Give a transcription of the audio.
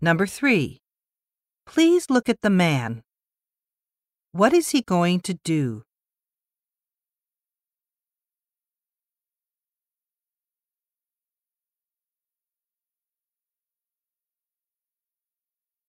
Number 3. Please look at the man. What is he going to do?